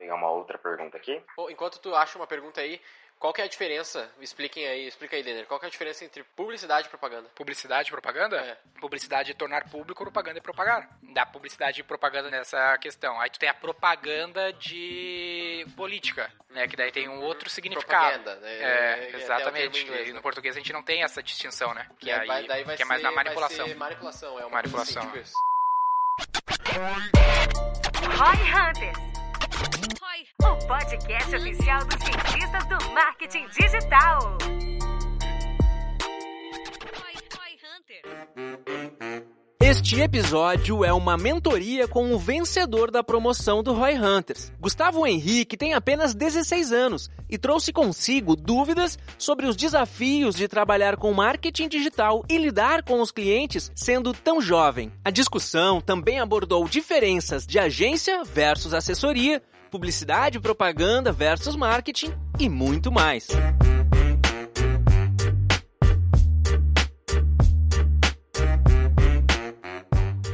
pegar uma outra pergunta aqui. Enquanto tu acha uma pergunta aí, qual que é a diferença? Expliquem aí, explica aí, Denner. Qual que é a diferença entre publicidade e propaganda? Publicidade e propaganda? É. Publicidade é tornar público, propaganda é propagar. Dá publicidade e propaganda nessa questão. Aí tu tem a propaganda de política, né? Que daí tem um outro significado. Propaganda, né? É, É, exatamente. em inglês, E né? no português a gente não tem essa distinção, né? Que, Daí aí, vai- daí vai que é mais ser- na manipulação. Vai ser manipulação, é uma Manipulação. coisa assim, tipo isso. Roy Hunters. O podcast oficial dos cientistas do marketing digital. Este episódio é uma mentoria com o vencedor da promoção do Roy Hunters. Gustavo Henrique tem apenas 16 anos e trouxe consigo dúvidas sobre os desafios de trabalhar com marketing digital e lidar com os clientes sendo tão jovem. A discussão também abordou diferenças de agência versus assessoria, publicidade e propaganda versus marketing e muito mais.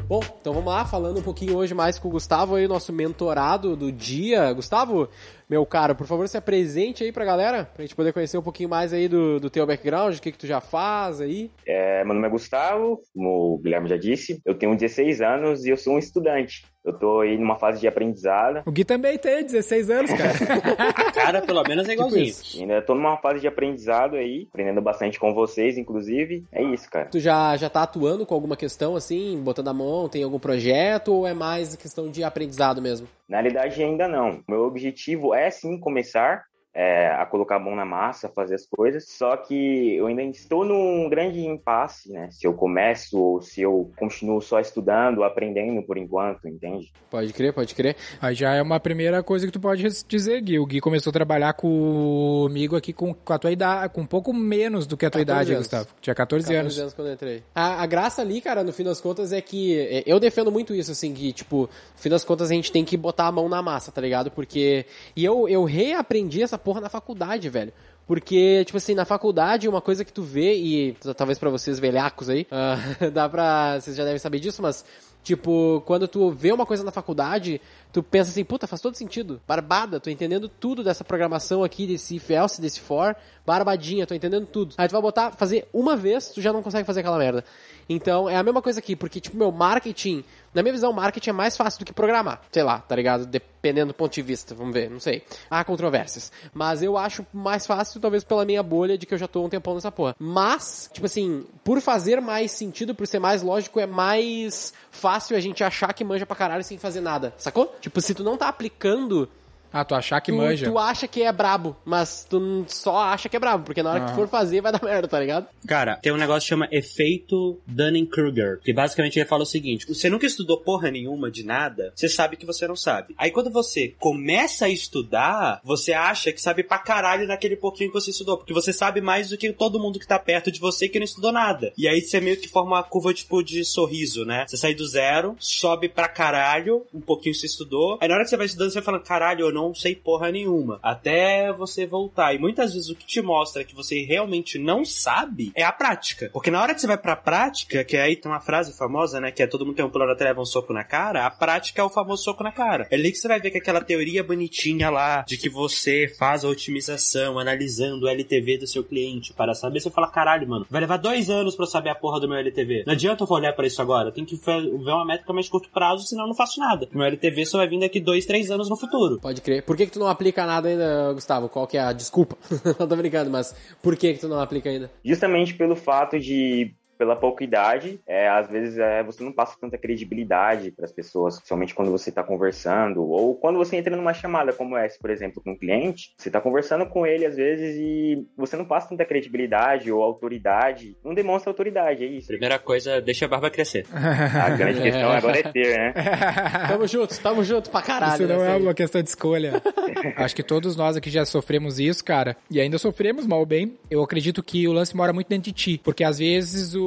Bom, então vamos lá, falando um pouquinho hoje mais com o Gustavo aí, nosso mentorado do dia. Gustavo, meu caro, por favor, se apresente aí pra galera, pra gente poder conhecer um pouquinho mais aí do, do teu background, o que que tu já faz aí. É, meu nome é Gustavo, como o Guilherme já disse. Eu tenho 16 anos e eu sou um estudante. Eu tô aí numa fase de aprendizado. O Gui também tem 16 anos, cara. A cara, pelo menos, é igualzinho. isso. Ainda tô numa fase de aprendizado aí, aprendendo bastante com vocês, inclusive. É isso, cara. Tu já, já tá atuando com alguma questão assim, botando a mão, tem algum projeto ou é mais questão de aprendizado mesmo? Na realidade, ainda não. Meu objetivo é sim começar é, a colocar a mão na massa, fazer as coisas. Só que eu ainda estou num grande impasse, né? Se eu começo ou se eu continuo só estudando, aprendendo por enquanto, entende? Pode crer, pode crer. Aí já é uma primeira coisa que tu pode dizer, Gui. O Gui começou a trabalhar comigo aqui com, com a tua idade, com um pouco menos do que a tua 14 idade, anos. Gustavo. Tinha 14, 14 anos. anos quando eu entrei. A, a graça ali, cara, no fim das contas, é que é, eu defendo muito isso, assim, que, tipo, no fim das contas a gente tem que botar a mão na massa, tá ligado? Porque. E eu, eu reaprendi essa porra na faculdade, velho. Porque, tipo assim, na faculdade, uma coisa que tu vê, e talvez pra vocês velhacos aí, ah, dá pra. Vocês já devem saber disso, mas, tipo, quando tu vê uma coisa na faculdade, tu pensa assim, puta, faz todo sentido. Barbada, tô entendendo tudo dessa programação aqui, desse if else, desse for, barbadinha, tô entendendo tudo. Aí tu vai botar, fazer uma vez, tu já não consegue fazer aquela merda. Então, é a mesma coisa aqui, porque, tipo, meu marketing, na minha visão, marketing é mais fácil do que programar. Sei lá, tá ligado? Dependendo do ponto de vista, vamos ver, não sei. Há controvérsias. Mas eu acho mais fácil, talvez pela minha bolha, de que eu já tô um tempão nessa porra. Mas, tipo assim, por fazer mais sentido, por ser mais lógico, é mais fácil a gente achar que manja pra caralho sem fazer nada, sacou? Tipo, se tu não tá aplicando Ah, tu achar que tu, manja. tu acha que é brabo, mas tu só acha que é brabo, porque na hora que tu for fazer vai dar merda, tá ligado? Cara, tem um negócio que chama efeito Dunning-Kruger, que basicamente ele fala o seguinte: você nunca estudou porra nenhuma de nada, você sabe que você não sabe. Aí quando você começa a estudar, você acha que sabe pra caralho naquele pouquinho que você estudou, porque você sabe mais do que todo mundo que tá perto de você que não estudou nada. E aí você meio que forma uma curva tipo de sorriso, né? Você sai do zero, sobe pra caralho, um pouquinho você estudou, aí na hora que você vai estudando, você vai falando, caralho, eu não sei porra nenhuma. Até você voltar. E muitas vezes o que te mostra que você realmente não sabe é a prática. Porque na hora que você vai pra prática, que aí tem uma frase famosa, né? Que é todo mundo tem um plano até leva um soco na cara, a prática é o famoso soco na cara. É ali que você vai ver que aquela teoria bonitinha lá, de que você faz a otimização analisando o LTV do seu cliente para saber, você fala, caralho, mano, vai levar dois anos eu saber a porra do meu LTV. Não adianta eu olhar pra isso agora, tenho que ver uma métrica mais curto prazo, senão eu não faço nada. Meu LTV só vai vir daqui dois, três anos no futuro. Pode crer. Por que, que tu não aplica nada ainda, Gustavo? Qual que é a desculpa? não tô brincando, mas por que, que tu não aplica ainda? Justamente pelo fato de pela pouca idade, é, às vezes é, você não passa tanta credibilidade para as pessoas, principalmente quando você está conversando, ou quando você entra numa chamada como essa, por exemplo, com um cliente, você está conversando com ele às vezes e você não passa tanta credibilidade ou autoridade, não demonstra autoridade, é isso. Primeira coisa, deixa a barba crescer. A grande questão agora é ter, né? Tamo junto, tamo junto pra caralho. Isso não nessa é aí. uma questão de escolha. Acho que todos nós aqui já sofremos isso, cara. E ainda sofremos mal ou bem. Eu acredito que o lance mora muito dentro de ti. Porque às vezes o,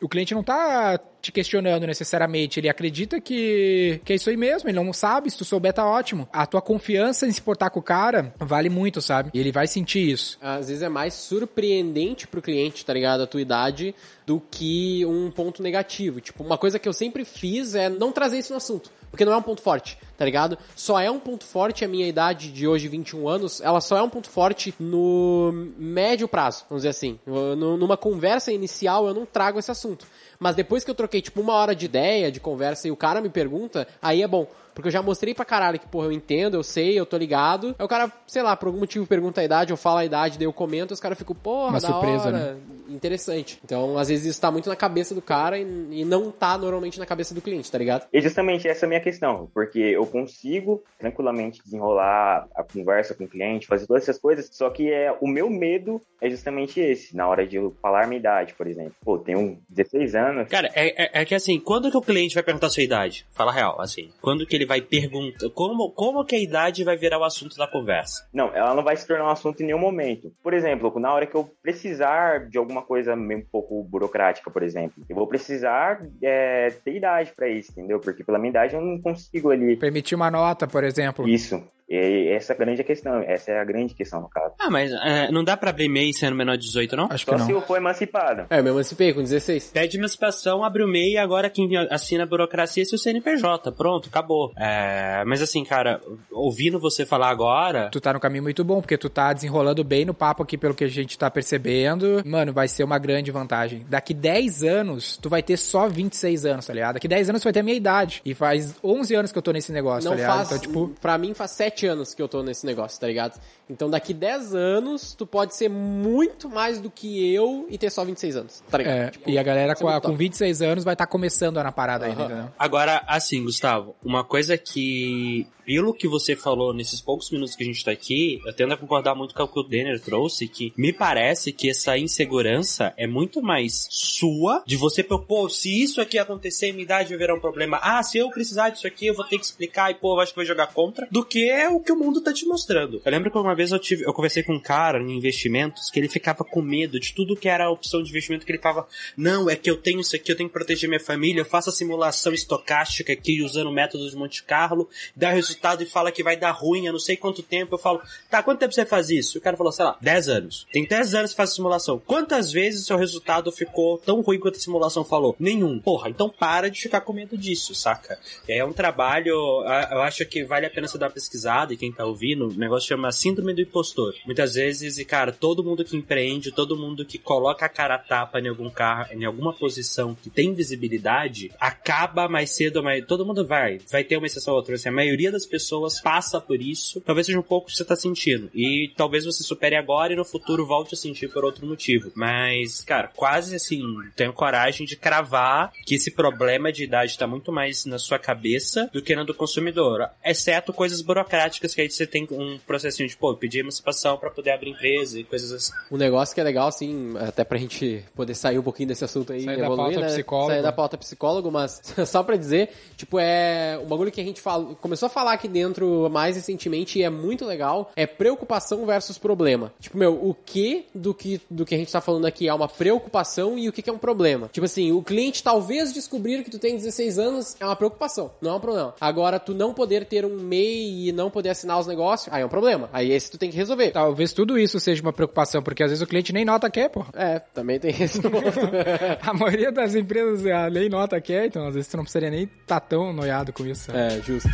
o cliente não tá te questionando necessariamente. Ele acredita que, que é isso aí mesmo. Ele não sabe. Se tu souber, tá ótimo. A tua confiança em se portar com o cara vale muito, sabe? E ele vai sentir isso. Às vezes é mais surpreendente pro cliente, tá ligado? A tua idade, do que um ponto negativo. Tipo, uma coisa que eu sempre fiz é não trazer isso no assunto. Porque não é um ponto forte. Tá ligado? Só é um ponto forte a minha idade de hoje, 21 anos, ela só é um ponto forte no médio prazo, vamos dizer assim. Numa conversa inicial eu não trago esse assunto. Mas depois que eu troquei, tipo, uma hora de ideia, de conversa, e o cara me pergunta, aí é bom. Porque eu já mostrei pra caralho que, porra, eu entendo, eu sei, eu tô ligado. Aí o cara, sei lá, por algum motivo pergunta a idade, eu falo a idade, daí eu comento, os caras ficam, porra, Uma da surpresa, hora. Interessante. Então, às vezes isso tá muito na cabeça do cara e, e não tá normalmente na cabeça do cliente, tá ligado? E justamente essa é a minha questão, porque eu consigo tranquilamente desenrolar a conversa com o cliente, fazer todas essas coisas, só que é o meu medo é justamente esse, na hora de eu falar minha idade, por exemplo. Pô, tenho 16 anos. Cara, é, é- é que assim, quando que o cliente vai perguntar a sua idade? Fala a real, assim. Quando que ele vai perguntar. Como, como que a idade vai virar o assunto da conversa? Não, ela não vai se tornar um assunto em nenhum momento. Por exemplo, na hora que eu precisar de alguma coisa meio um pouco burocrática, por exemplo, eu vou precisar é, ter idade pra isso, entendeu? Porque pela minha idade eu não consigo ali. Permitir uma nota, por exemplo. Isso. E essa é a grande questão. Essa é a grande questão no caso. Ah, mas é, não dá pra abrir MEI sendo menor de 18, não? Acho que Só não. se eu for emancipado. É, eu me emancipei com 16. Pede emancipação, abre o MEI e agora quem assina a burocracia é seu CNPJ. Pronto, acabou. É, mas assim, cara, ouvindo você falar agora. Tu tá no caminho muito bom, porque tu tá desenrolando bem no papo aqui, pelo que a gente tá percebendo. Mano, vai ser uma grande vantagem. Daqui 10 anos, tu vai ter só 26 anos, tá ligado? Daqui 10 anos tu vai ter a minha idade. E faz 11 anos que eu tô nesse negócio, Não tá ligado? faz. Então, tipo, Pra mim faz 7 anos que eu tô nesse negócio, tá ligado? Então daqui 10 anos, tu pode ser muito mais do que eu e ter só 26 anos, tá ligado? é, Tipo, e a galera é com, a- com top. 26 anos vai estar tá começando na parada ainda, Aham. entendeu? Agora, assim, Gustavo, uma coisa que, pelo que você falou nesses poucos minutos que a gente tá aqui, eu tendo a concordar muito com o que o Denner trouxe, que me parece que essa insegurança é muito mais sua, de você propor, se isso aqui acontecer, minha idade vai virar um problema. Ah, se eu precisar disso aqui, eu vou ter que explicar e, pô, eu acho que vai jogar contra, do que é o que o mundo tá te mostrando. Eu lembro que uma vez eu tive, eu conversei com um cara em investimentos que ele ficava com medo de tudo que era a opção de investimento que ele tava, não, é que eu tenho isso aqui, eu tenho que proteger minha família, eu faço a simulação estocástica aqui usando métodos de Monte Carlo, dá resultado e fala que vai dar ruim, eu não sei quanto tempo, eu falo, tá, quanto tempo você faz isso? E o cara falou, sei lá, 10 anos. Tem 10 anos que faz simulação. Quantas vezes o seu resultado ficou tão ruim quanto a simulação falou? Nenhum. Porra, então para de ficar com medo disso, saca? É um trabalho, eu acho que vale a pena você dar uma pesquisada e quem tá ouvindo, o negócio chama síndrome do impostor. Muitas vezes, e cara, todo mundo que empreende, todo mundo que coloca a cara a tapa em algum carro, em alguma posição que tem visibilidade, acaba mais cedo, ou mais, todo mundo vai, vai ter uma exceção ou outra, assim, a maioria das pessoas passa por isso, talvez seja um pouco que você tá sentindo, e talvez você supere agora e no futuro volte a sentir por outro motivo, mas, cara, quase assim, tenho coragem de cravar que esse problema de idade tá muito mais na sua cabeça do que na do consumidor, exceto coisas burocráticas que aí você tem um processinho de, pô, pedir emancipação pra poder abrir empresa e coisas assim. Um negócio que é legal, assim, até pra gente poder sair um pouquinho desse assunto aí, Sair da evoluir, pauta né? psicólogo. Sair da pauta psicólogo, mas só pra dizer, tipo, é um bagulho que a gente fala, começou a falar aqui dentro mais recentemente e é muito legal, é preocupação versus problema. Tipo, meu, o que do que do que a gente tá falando aqui é uma preocupação e o que que é um problema? Tipo assim, o cliente talvez descobrir que tu tem 16 anos é uma preocupação, não é um problema. Agora, tu não poder ter um MEI e não poder assinar os negócios, aí é um problema. Aí esse tu tem que resolver. Talvez tudo isso seja uma preocupação, porque às vezes o cliente nem nota quer, porra. É, também tem esse ponto. A maioria das empresas a nem nota quer, então às vezes tu não precisaria nem estar tão noiado com isso. sabe? É, justo.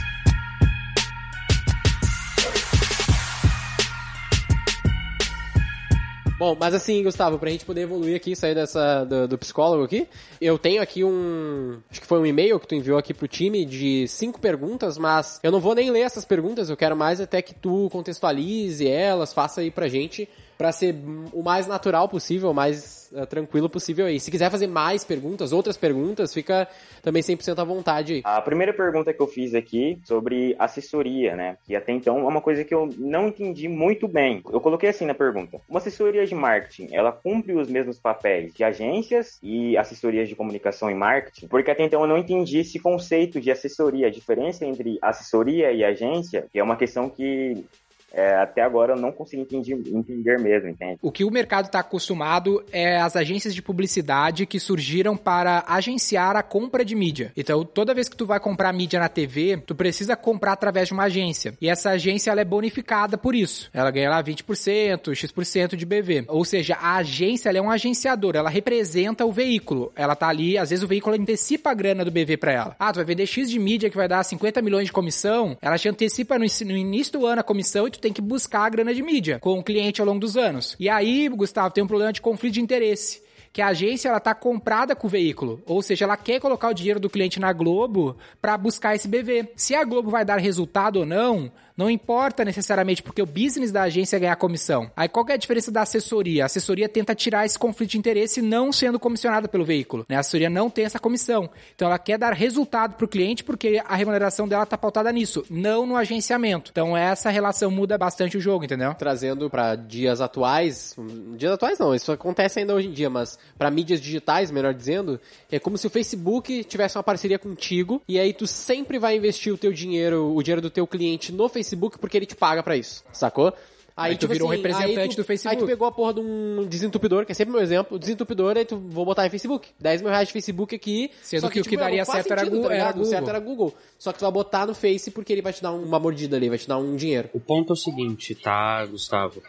Bom, mas assim, Gustavo, pra gente poder evoluir aqui, sair dessa do, do psicólogo aqui, eu tenho aqui um. Acho que foi um e-mail que tu enviou aqui pro time de cinco perguntas, mas eu não vou nem ler essas perguntas, eu quero mais até que tu contextualize elas, faça aí pra gente, pra ser o mais natural possível, mais eh, tranquilo possível aí. Se quiser fazer mais perguntas, outras perguntas, fica também 100% à vontade aí. A primeira pergunta que eu fiz aqui sobre assessoria, né? Que até então é uma coisa que eu não entendi muito bem. Eu coloquei assim na pergunta: uma assessoria de marketing, ela cumpre os mesmos papéis de agências e assessorias de comunicação e marketing? Porque até então eu não entendi esse conceito de assessoria, a diferença entre assessoria e agência, que é uma questão que é, até agora eu não consegui entender, entender mesmo, entende? O que o mercado está acostumado é as agências de publicidade que surgiram para agenciar a compra de mídia. Então, toda vez que tu vai comprar mídia na TV, tu precisa comprar através de uma agência. E essa agência ela é bonificada por isso. Ela ganha lá 20%, X% de BV. Ou seja, a agência ela é um agenciador, ela representa o veículo. Ela tá ali, às vezes o veículo antecipa a grana do BV para ela. Ah, tu vai vender X de mídia que vai dar 50 milhões de comissão, ela te antecipa no, no início do ano a comissão e tu tem que buscar a grana de mídia com o cliente ao longo dos anos. E aí, Gustavo, tem um problema de conflito de interesse que a agência ela tá comprada com o veículo, ou seja, ela quer colocar o dinheiro do cliente na Globo para buscar esse BV. Se a Globo vai dar resultado ou não, não importa necessariamente porque o business da agência é ganhar comissão. Aí qual é a diferença da assessoria? A assessoria tenta tirar esse conflito de interesse não sendo comissionada pelo veículo. Né? A assessoria não tem essa comissão. Então ela quer dar resultado para o cliente porque a remuneração dela está pautada nisso, não no agenciamento. Então essa relação muda bastante o jogo, entendeu? Trazendo para dias atuais, dias atuais não, isso acontece ainda hoje em dia, mas para mídias digitais, melhor dizendo, é como se o Facebook tivesse uma parceria contigo e aí tu sempre vai investir o teu dinheiro, o dinheiro do teu cliente no Facebook porque ele te paga para isso, sacou? Aí, aí tu tipo virou assim, um representante tu, do Facebook. Aí tu pegou a porra de um desentupidor, que é sempre meu exemplo, o desentupidor, aí tu vou botar em Facebook. 10 mil reais de Facebook aqui. Sendo que, que, o que tipo, daria certo sentido, era, Google, tá era Google. O certo era Google. Só que tu vai botar no Face porque ele vai te dar uma mordida ali, vai te dar um dinheiro. O ponto é o seguinte, tá, Gustavo?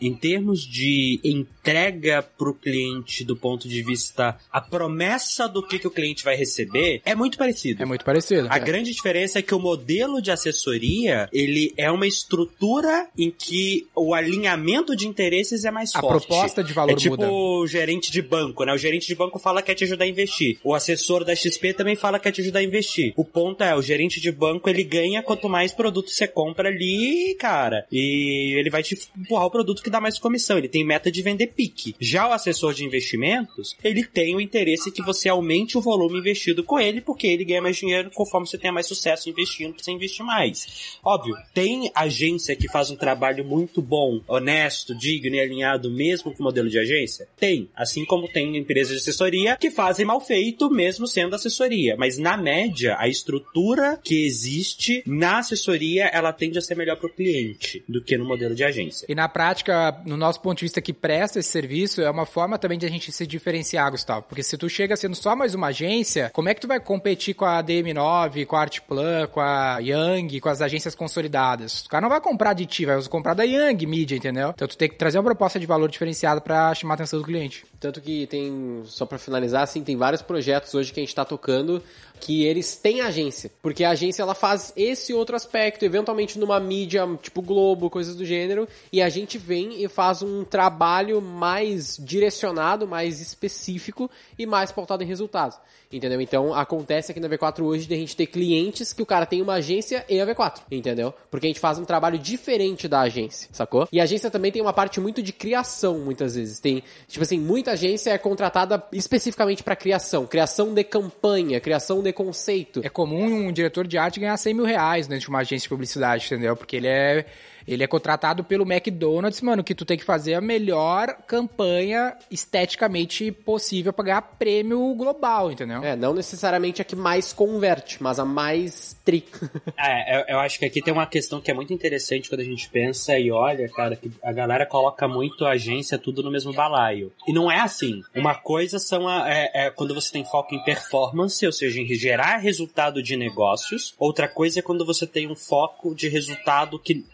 Em termos de entrega pro cliente do ponto de vista a promessa do que, que o cliente vai receber, é muito parecido. É muito parecido. A é. grande diferença é que o modelo de assessoria, ele é uma estrutura em que o alinhamento de interesses é mais a forte. A proposta de valor é tipo muda. o gerente de banco, né? O gerente de banco fala que quer te ajudar a investir. O assessor da XP também fala que quer te ajudar a investir. O ponto é, o gerente de banco, ele ganha quanto mais produto você compra ali, cara. E ele vai te empurrar o produto que dá mais comissão. Ele tem meta de vender pique. Já o assessor de investimentos, ele tem o interesse que você aumente o volume investido com ele, porque ele ganha mais dinheiro conforme você tenha mais sucesso investindo, você investir mais. Óbvio, tem agência que faz um trabalho muito bom, honesto, digno e alinhado mesmo com o modelo de agência? Tem. Assim como tem empresas de assessoria que fazem mal feito mesmo sendo assessoria. Mas na média, a estrutura que existe na assessoria, ela tende a ser melhor para o cliente do que no modelo de agência. E na prática, no nosso ponto de vista que presta esse serviço, é uma forma também de a gente se diferenciar, Gustavo. Porque se tu chega sendo só mais uma agência, como é que tu vai competir com a DM9, com a Artplan, com a Young, com as agências consolidadas? O cara não vai comprar de ti, vai comprar da Young Media, entendeu? Então tu tem que trazer uma proposta de valor diferenciada para chamar a atenção do cliente. Tanto que tem, só para finalizar, assim, tem vários projetos hoje que a gente está tocando que eles têm agência. Porque a agência ela faz esse outro aspecto, eventualmente numa mídia tipo Globo, coisas do gênero, e a gente vem e faz um trabalho mais direcionado, mais específico e mais pautado em resultados. Entendeu? Então acontece aqui na V4 hoje de a gente ter clientes que o cara tem uma agência e a V4, entendeu? Porque a gente faz um trabalho diferente da agência, sacou? E a agência também tem uma parte muito de criação, muitas vezes. Tem, tipo assim, muita agência é contratada especificamente para criação, criação de campanha, criação de conceito. É comum um diretor de arte ganhar 100 mil reais dentro de uma agência de publicidade, entendeu? Porque ele é ele é contratado pelo McDonald's, mano, que tu tem que fazer a melhor campanha esteticamente possível pra ganhar prêmio global, entendeu? É, não necessariamente a que mais converte, mas a mais tri. é, eu, eu, acho que aqui tem uma questão que é muito interessante quando a gente pensa e olha, cara, que a galera coloca muito a agência tudo no mesmo balaio. E não é assim. Uma coisa são a, é, é quando você tem foco em performance, ou seja, em gerar resultado de negócios. Outra coisa é quando você tem um foco de resultado que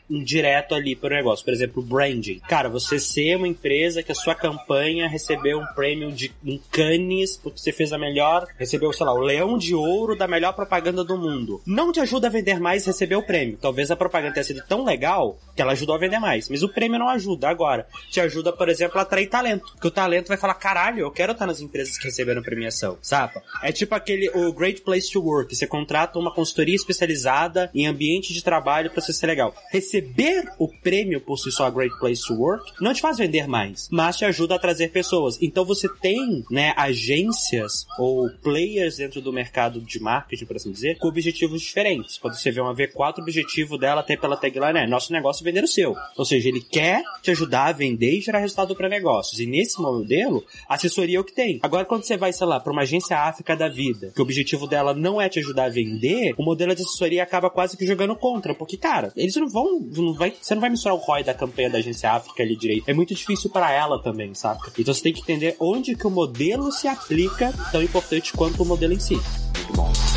direto ali para o negócio. Por exemplo, branding. Cara, você ser uma empresa que a sua campanha recebeu um prêmio de um Cannes porque você fez a melhor, recebeu, sei lá, o leão de ouro da melhor propaganda do mundo. Não te ajuda a vender mais receber o prêmio. Talvez a propaganda tenha sido tão legal que ela ajudou a vender mais. Mas o prêmio não ajuda. Agora, te ajuda, por exemplo, a atrair talento. Porque o talento vai falar, caralho, eu quero estar nas empresas que receberam premiação, sabe? É tipo aquele, o Great Place to Work. Você contrata uma consultoria especializada em ambiente de trabalho para você ser legal. Receber o prêmio por si só, Great Place to Work, não te faz vender mais, mas te ajuda a trazer pessoas. Então você tem, né, agências ou players dentro do mercado de marketing, por assim dizer, com objetivos diferentes. Quando você vê uma V4, o objetivo dela até pela tagline é nosso negócio e vender o seu. Ou seja, ele quer te ajudar a vender e gerar resultado para negócios. E nesse modelo, assessoria é o que tem. Agora, quando você vai, sei lá, para uma agência África da vida, que o objetivo dela não é te ajudar a vender, o modelo de assessoria acaba quase que jogando contra. Porque, cara, eles não vão. Não vai, você não vai misturar o ROI da campanha da agência África ali direito. É muito difícil para ela também, sabe? Então você tem que entender onde que o modelo se aplica, tão importante quanto o modelo em si. Muito bom.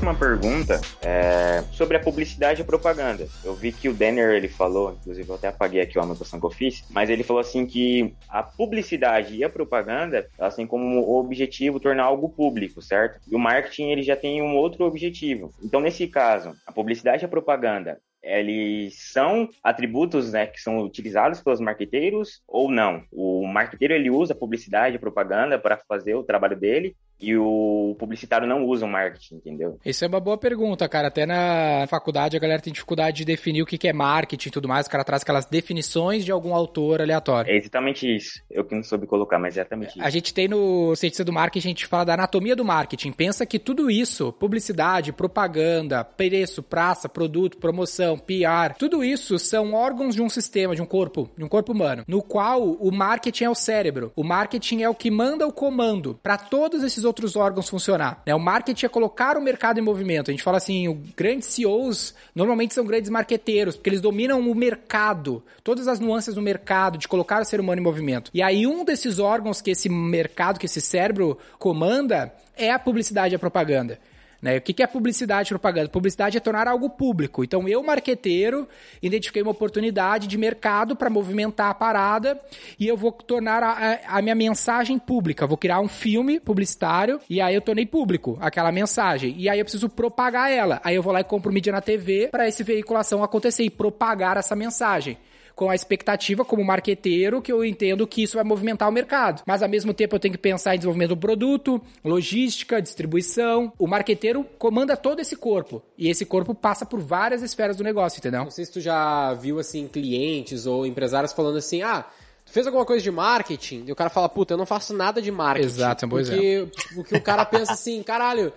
Próxima pergunta é sobre a publicidade e a propaganda. Eu vi que o Denner ele falou, inclusive eu até apaguei aqui a anotação que eu fiz, mas ele falou assim que a publicidade e a propaganda elas têm como objetivo tornar algo público, certo? E o marketing ele já tem um outro objetivo. Então nesse caso, a publicidade e a propaganda eles são atributos né, que são utilizados pelos marqueteiros ou não? O marqueteiro ele usa publicidade e propaganda para fazer o trabalho dele e o publicitário não usa o marketing, entendeu? Isso é uma boa pergunta, cara. Até na faculdade a galera tem dificuldade de definir o que é marketing e tudo mais. O cara traz aquelas definições de algum autor aleatório. É exatamente isso. Eu que não soube colocar, mas é exatamente isso. A gente tem no Ciência do Marketing, a gente fala da anatomia do marketing. Pensa que tudo isso, publicidade, propaganda, preço, praça, produto, promoção, PR, tudo isso são órgãos de um sistema, de um corpo, de um corpo humano, no qual o marketing é o cérebro. O marketing é o que manda o comando para todos esses outros órgãos funcionar. Né? O marketing é colocar o mercado em movimento. A gente fala assim, o grandes CEOs normalmente são grandes marqueteiros, porque eles dominam o mercado, todas as nuances do mercado, de colocar o ser humano em movimento. E aí um desses órgãos que esse mercado, que esse cérebro comanda, é a publicidade e a propaganda. Né? O que é publicidade propaganda? Publicidade é tornar algo público. Então, eu, marqueteiro, identifiquei uma oportunidade de mercado para movimentar a parada e eu vou tornar a, a, minha mensagem pública. Vou criar um filme publicitário e aí eu tornei público aquela mensagem. E aí eu preciso propagar ela. Aí eu vou lá e compro mídia na TV para essa veiculação acontecer e propagar essa mensagem com a expectativa como marqueteiro que eu entendo que isso vai movimentar o mercado. Mas ao mesmo tempo eu tenho que pensar em desenvolvimento do produto, logística, distribuição. O marqueteiro comanda todo esse corpo e esse corpo passa por várias esferas do negócio, entendeu? Não sei se tu já viu assim clientes ou empresários falando assim: "Ah, tu fez alguma coisa de marketing?" E o cara fala: "Puta, eu não faço nada de marketing". Exato, é um bom porque, exemplo. porque o cara pensa assim: "Caralho,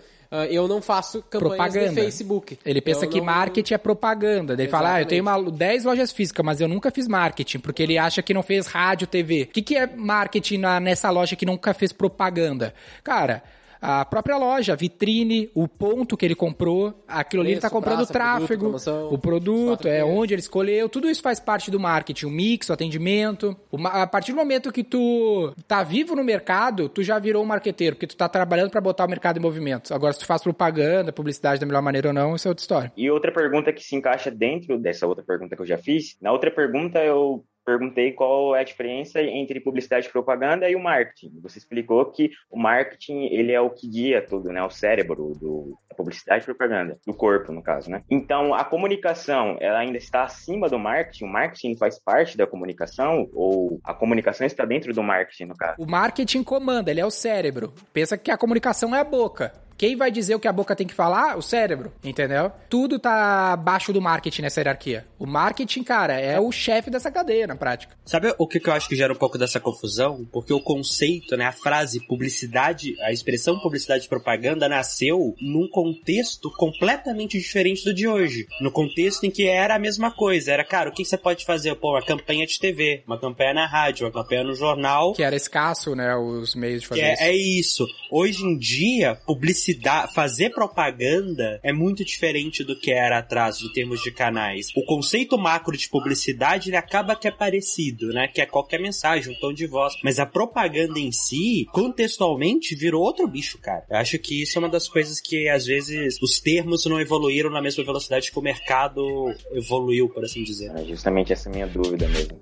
eu não faço campanhas propaganda. no Facebook. Ele pensa eu que não... marketing é propaganda. Daí ele fala, ah, eu tenho uma, 10 lojas físicas, mas eu nunca fiz marketing, porque ele acha que não fez rádio, TV. O que, que é marketing na, nessa loja que nunca fez propaganda? Cara, a própria loja, a vitrine, o ponto que ele comprou, aquilo ali ele está comprando praça, tráfego, produto, promoção, o produto, é onde ele escolheu, tudo isso faz parte do marketing, o mix, o atendimento. Uma- a partir do momento que tu tá vivo no mercado, tu já virou um marqueteiro, porque tu tá trabalhando para botar o mercado em movimento. Agora, se tu faz propaganda, publicidade da melhor maneira ou não, isso é outra história. E outra pergunta que se encaixa dentro dessa outra pergunta que eu já fiz, na outra pergunta eu perguntei qual é a diferença entre publicidade e propaganda e o marketing. Você explicou que o marketing, ele é o que guia tudo, né? O cérebro do publicidade e propaganda, do corpo, no caso, né? Então, a comunicação, ela ainda está acima do marketing? O marketing faz parte da comunicação? Ou a comunicação está dentro do marketing, no caso? O marketing comanda, ele é o cérebro. Pensa que a comunicação é a boca. Quem vai dizer o que a boca tem que falar? O cérebro, entendeu? Tudo tá abaixo do marketing nessa hierarquia. O marketing, cara, é o chefe dessa cadeia na prática. Sabe o que, que eu acho que gera um pouco dessa confusão? Porque o conceito, né, a frase publicidade, a expressão publicidade e propaganda nasceu num contexto completamente diferente do de hoje. No contexto em que era a mesma coisa. Era, cara, o que, você pode fazer? Pô, uma campanha de TV, uma campanha na rádio, uma campanha no jornal. Que era escasso, né, os meios de fazer Que é, isso. é isso. Hoje em dia, publicidade, fazer propaganda é muito diferente do que era atrás em termos de canais. O conceito macro de publicidade ele acaba que é parecido, né? Que é qualquer mensagem, um tom de voz. Mas a propaganda em si, contextualmente, virou outro bicho, cara. Eu acho que isso é uma das coisas que às vezes os termos não evoluíram na mesma velocidade que o mercado evoluiu, por assim dizer. É justamente essa minha dúvida mesmo.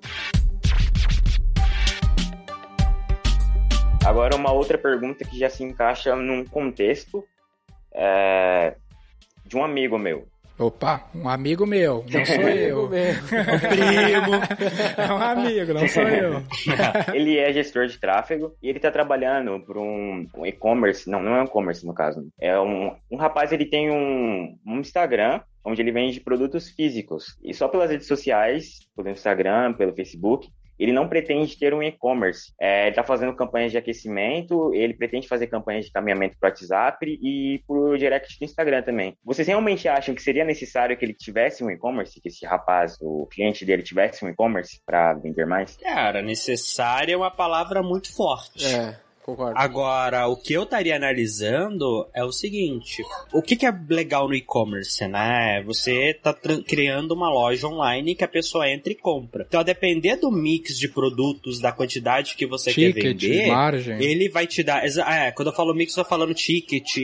Agora, uma outra pergunta que já se encaixa num contexto é, de um amigo meu. Opa, um amigo meu, não sou eu. Primo! É um amigo, não sou eu. ele é gestor de tráfego e ele tá trabalhando por um, um e-commerce, não, não é um e-commerce no caso. É um, um rapaz, ele tem um, um Instagram onde ele vende produtos físicos. E só pelas redes sociais, pelo Instagram, pelo Facebook, ele não pretende ter um e-commerce. É, ele está fazendo campanhas de aquecimento, ele pretende fazer campanhas de caminhamento para o WhatsApp e por direct do Instagram também. Vocês realmente acham que seria necessário que ele tivesse um e-commerce, que esse rapaz, o cliente dele, tivesse um e-commerce para vender mais? Cara, necessária é uma palavra muito forte. É, concordo. Agora, o que eu estaria analisando é o seguinte: o que, que é legal no e-commerce, né? Você tá criando uma loja online que a pessoa entra e compra. Então, a depender do mix de produtos, da quantidade que você quer Ticket, vender, margem. ele vai te dar. É, quando eu falo mix, eu tô falando ticket,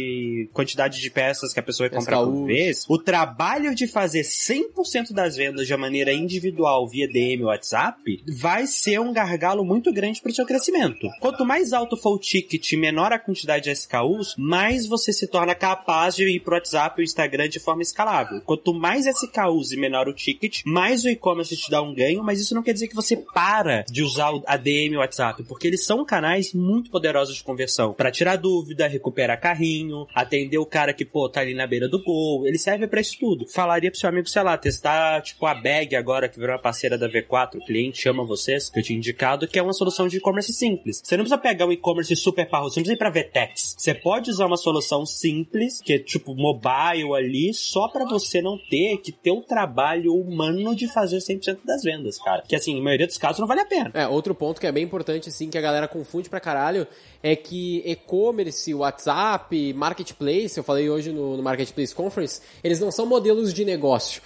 quantidade de peças que a pessoa vai comprar por vez. O trabalho de fazer 100% das vendas de maneira individual via DM ou WhatsApp vai ser um gargalo muito grande para o seu crescimento. Quanto mais alto for o ticket menor a quantidade de SKUs, mais você se torna capaz de ir pro WhatsApp e o Instagram de forma escalável. Quanto mais SKUs e menor o ticket, mais o e-commerce te dá um ganho, mas isso não quer dizer que você para de usar o ADM e o WhatsApp, porque eles são canais muito poderosos de conversão para tirar dúvida, recuperar carrinho, atender o cara que, pô, tá ali na beira do gol. Ele serve para isso tudo. Falaria pro seu amigo, sei lá, testar, tipo, a Bag agora, que virou uma parceira da V4, o cliente ama vocês, que eu tinha indicado, que é uma solução de e-commerce simples. Você não precisa pegar um e-commerce super parrudo, você não precisa ir pra. Você pode usar uma solução simples, que é tipo mobile ali, só para você não ter que ter o trabalho humano de fazer 100% das vendas, cara. Que assim, na maioria dos casos não vale a pena. É, outro ponto que é bem importante, assim, que a galera confunde pra caralho, é que e-commerce, WhatsApp, Marketplace, eu falei hoje no, no Marketplace Conference, eles não são modelos de negócio.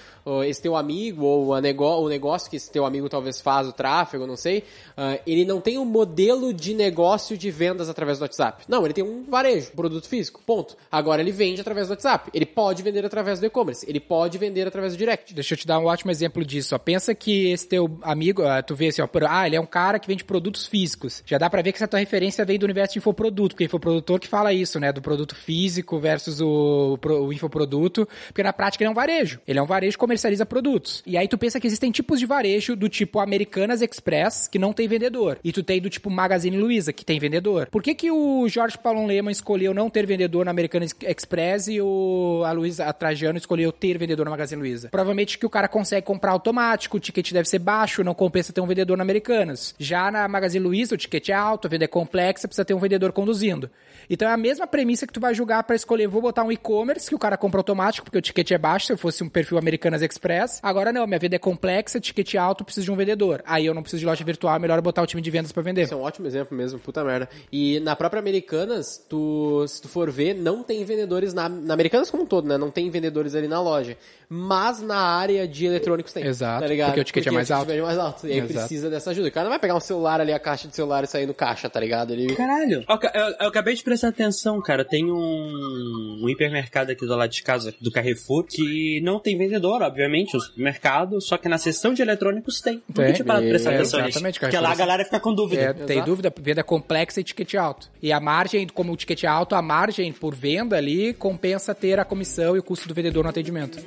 Esse teu amigo, ou o negócio que esse teu amigo talvez faz, o tráfego, não sei, ah, ele não tem um modelo de negócio de vendas através do WhatsApp. Não, ele tem um varejo, produto físico, ponto. Agora ele vende através do WhatsApp. Ele pode vender através do e-commerce. Ele pode vender através do direct. Deixa eu te dar um ótimo exemplo disso. Ó. Pensa que esse teu amigo, ah, tu vê assim, ó, ah, ele é um cara que vende produtos físicos. Já dá pra ver que essa tua referência vem do universo de infoproduto, porque infoprodutor que fala isso, né? Do produto físico versus o, o infoproduto, porque na prática ele é um varejo. Ele é um varejo que comercializa produtos. E aí tu pensa que existem tipos de varejo do tipo Americanas Express, que não tem vendedor. E tu tem do tipo Magazine Luiza, que tem vendedor. Por que que o Jorge Paulo Lehmann escolheu não ter vendedor na Americanas Express e o a Luiza a Trajano escolheu ter vendedor na Magazine Luiza? Provavelmente que o cara consegue comprar automático, o ticket deve ser baixo, não compensa ter um vendedor na Americanas. Já na Magazine Luiza, o ticket é alto, a venda é complexa, precisa ter um vendedor conduzindo. Então é a mesma premissa que tu vai julgar para escolher, vou botar um e-commerce que o cara compra automático, porque o ticket é baixo, se eu fosse um perfil Americanas Express. Agora não, minha venda é complexa, ticket alto, preciso de um vendedor. Aí eu não preciso de loja virtual, é melhor eu botar o time de vendas para vender. Esse é um ótimo exemplo mesmo, puta merda. E na própria Americanas, tu, se tu for ver, não tem vendedores na, na Americanas como um todo, né? Não tem vendedores ali na loja. Mas na área de eletrônicos tem. Exato, tá ligado? porque o ticket é mais o alto. ticket é mais alto. E aí Exato. precisa dessa ajuda. O cara não vai pegar um celular ali, a caixa de celular e sair no caixa, tá ligado? Ele... Caralho. Eu, eu- eu acabei de prestar atenção, cara. Tem um, um hipermercado aqui do lado de casa, do Carrefour, que não tem vendedor, obviamente, o supermercado, só que na seção de eletrônicos tem. Nunca Tem. tinha parado pra prestar É, atenção nisso. Porque lá a galera fica com dúvida. É, tem Exato. dúvida, venda complexa e ticket alto. E a margem, como o ticket é alto, a margem por venda ali compensa ter a comissão e o custo do vendedor no atendimento.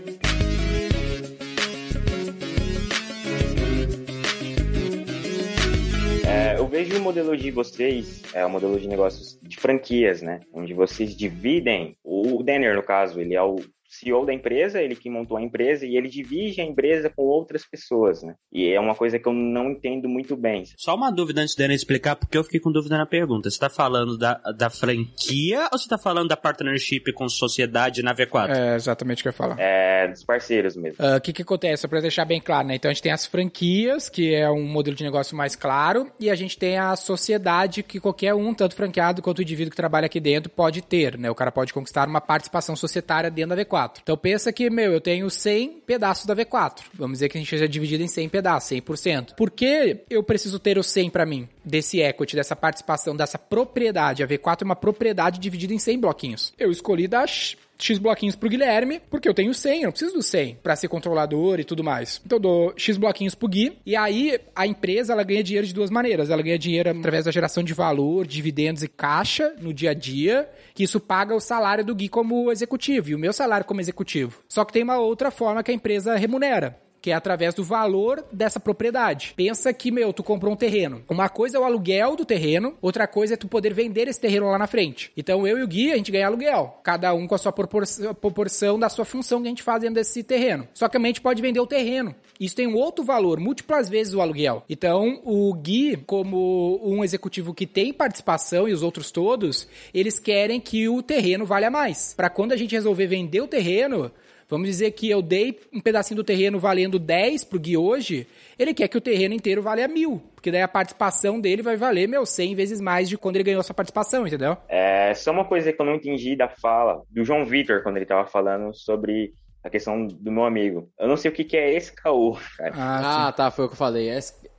É, eu vejo o modelo de vocês, é o modelo de negócios de franquias, né? Onde vocês dividem, o Denner, no caso, ele é o CEO da empresa, ele que montou a empresa e ele divide a empresa com outras pessoas, né? E é uma coisa que eu não entendo muito bem. Só uma dúvida antes dele explicar, porque eu fiquei com dúvida na pergunta. Você tá falando da, da franquia ou você tá falando da partnership com sociedade na V4? É exatamente o que eu ia falar. É, dos parceiros mesmo. Ah, O que que acontece? Só pra deixar bem claro, né? Então a gente tem as franquias, que é um modelo de negócio mais claro, e a gente tem a sociedade que qualquer um, tanto franqueado quanto o indivíduo que trabalha aqui dentro, pode ter, né? O cara pode conquistar uma participação societária dentro da V4. Então pensa que, meu, eu tenho 100 pedaços da V4. Vamos dizer que a gente seja dividido em 100 pedaços, 100%. Por que eu preciso ter os 100 pra mim? Desse equity, dessa participação, dessa propriedade. A V4 é uma propriedade dividida em 100 bloquinhos. Eu escolhi dar X bloquinhos pro Guilherme, porque eu tenho 100, eu não preciso do 100 pra ser controlador e tudo mais. Então eu dou X bloquinhos pro Gui, e aí a empresa ela ganha dinheiro de duas maneiras. Ela ganha dinheiro através da geração de valor, dividendos e caixa no dia a dia, que isso paga o salário do Gui como executivo e o meu salário como executivo. Só que tem uma outra forma que a empresa remunera. Que é através do valor dessa propriedade. Pensa que, meu, tu comprou um terreno. Uma coisa é o aluguel do terreno, outra coisa é tu poder vender esse terreno lá na frente. Então eu e o Gui, a gente ganha aluguel. Cada um com a sua proporção, da sua função que a gente faz dentro desse terreno. Só que a gente pode vender o terreno. Isso tem um outro valor, múltiplas vezes o aluguel. Então, o Gui, como um executivo que tem participação e os outros todos, eles querem que o terreno valha mais. Para quando a gente resolver vender o terreno, Vamos dizer que eu dei um pedacinho do terreno valendo 10 pro Gui hoje, ele quer que o terreno inteiro valha mil. Porque daí a participação dele vai valer, meu, 100 vezes mais de quando ele ganhou essa participação, entendeu? É só uma coisa que eu não entendi da fala do João Vitor, quando ele tava falando sobre a questão do meu amigo. Eu não sei o que, que é SKU, cara. Ah, tá, foi o que eu falei.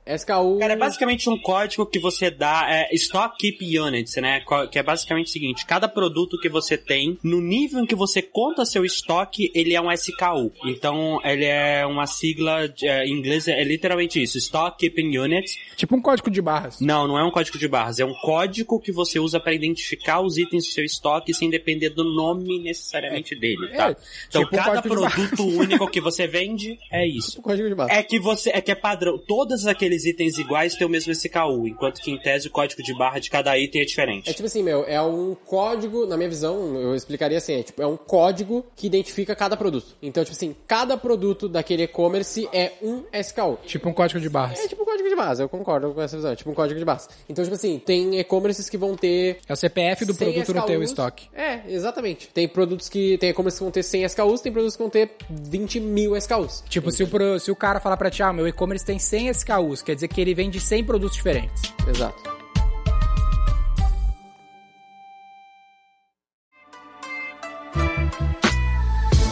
SKU. Cara, é basicamente um código que você dá, é Stock Keep Units, né? Que é basicamente o seguinte, cada produto que você tem, no nível em que você conta seu estoque, ele é um SKU. Então, ele é uma sigla, de- é, em inglês é literalmente isso, Stock Keeping Units. Tipo um código de barras. Não, não é um código de barras, é um código que você usa para identificar os itens do seu estoque sem depender do nome necessariamente dele, tá? É, então, tipo um cada barras. produto único que você vende é isso. O código de barra. É que você é que é padrão. Todos aqueles itens iguais têm o mesmo SKU, enquanto que em tese o código de barra de cada item é diferente. É tipo assim, meu, é um código, na minha visão, eu explicaria assim, é, tipo, é um código que identifica cada produto. Então, tipo assim, cada produto daquele e-commerce é um SKU. Tipo um código de barras. É tipo um código de base, eu concordo com essa visão, é tipo um código de base. Então, tipo assim, tem e-commerces que vão ter É o CPF do 100 produto no teu SKUs. estoque. É, exatamente. Tem produtos que. Tem e-commerce que vão ter 100 SKUs, tem produtos que vão ter 20 mil SKUs. Tipo, se o, se o cara falar pra ti, ah, meu e-commerce tem 100 SKUs, quer dizer que ele vende 100 produtos diferentes. Exato.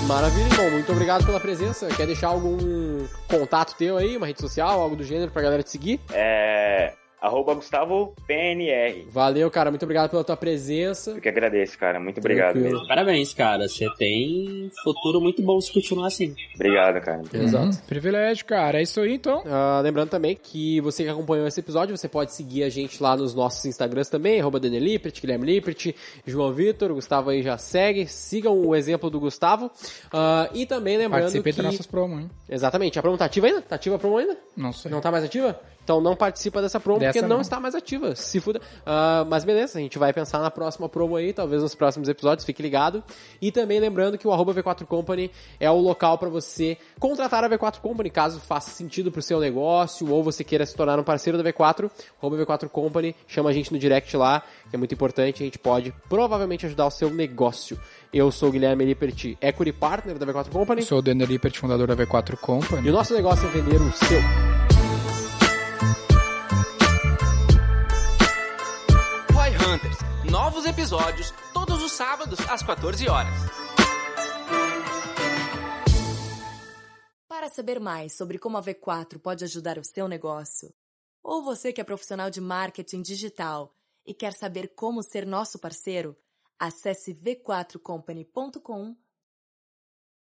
Maravilha, irmão. Muito obrigado pela presença. Quer deixar algum contato teu aí, uma rede social, algo do gênero pra galera te seguir? É. Arroba Gustavo PNR. Valeu, cara. Muito obrigado pela tua presença. Eu que agradeço, cara. Muito obrigado mesmo. Parabéns, cara. Você tem futuro muito bom se continuar assim. Obrigado, cara. Exato. Uhum. Privilégio, cara. É isso aí, então. Ah, lembrando também que você que acompanhou esse episódio, você pode seguir a gente lá nos nossos Instagrams também, arroba Daniel Lippert, Guilherme Lippert, João Vitor, o Gustavo aí já segue, sigam o exemplo do Gustavo. Ah, e também lembrando Participei que... das nossas promos, hein? Exatamente, a promo tá ativa ainda? Tá ativa a promo ainda? Não sei. Não tá mais ativa? Então não participa dessa promo Dessa porque não, não. está mais ativa. Se fuda. Ah, mas beleza, a gente vai pensar na próxima promo aí, talvez nos próximos episódios, fique ligado. E também lembrando que o arroba V4 Company é o local para você contratar a V4 Company, caso faça sentido pro seu negócio ou você queira se tornar um parceiro da V4. Arroba V4 Company, chama a gente no direct lá, que é muito importante, a gente pode provavelmente ajudar o seu negócio. Eu sou o Guilherme Lippert, Equity Partner da V4 Company. Sou o Daniel Lippert, fundador da V4 Company. E o nosso negócio é vender o seu. Episódios todos os sábados às 14 horas. Para saber mais sobre como a V4 pode ajudar o seu negócio, ou você que é profissional de marketing digital e quer saber como ser nosso parceiro, acesse v4company.com